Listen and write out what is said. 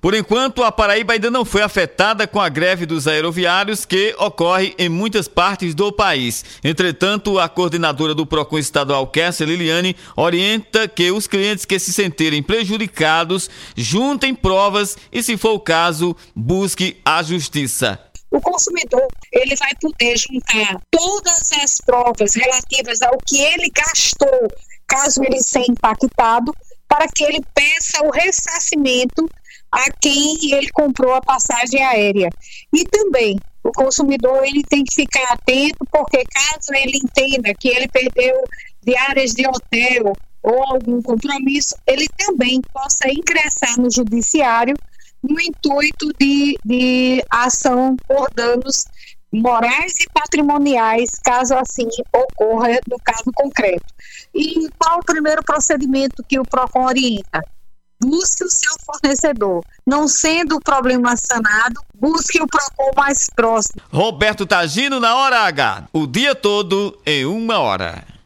Por enquanto, a Paraíba ainda não foi afetada com a greve dos aeroviários que ocorre em muitas partes do país. Entretanto, a coordenadora do PROCON estadual, Kessia Liliane, orienta que os clientes que se sentirem prejudicados juntem provas e, se for o caso, busque a justiça o consumidor ele vai poder juntar todas as provas relativas ao que ele gastou, caso ele seja impactado, para que ele peça o ressarcimento a quem ele comprou a passagem aérea. E também o consumidor ele tem que ficar atento, porque caso ele entenda que ele perdeu diárias de hotel ou algum compromisso, ele também possa ingressar no judiciário no intuito de, de ação por danos morais e patrimoniais, caso assim ocorra no caso concreto. E qual o primeiro procedimento que o PROCON orienta? Busque o seu fornecedor. Não sendo o problema sanado, busque o PROCON mais próximo. Roberto Tagino na hora H. O dia todo em uma hora.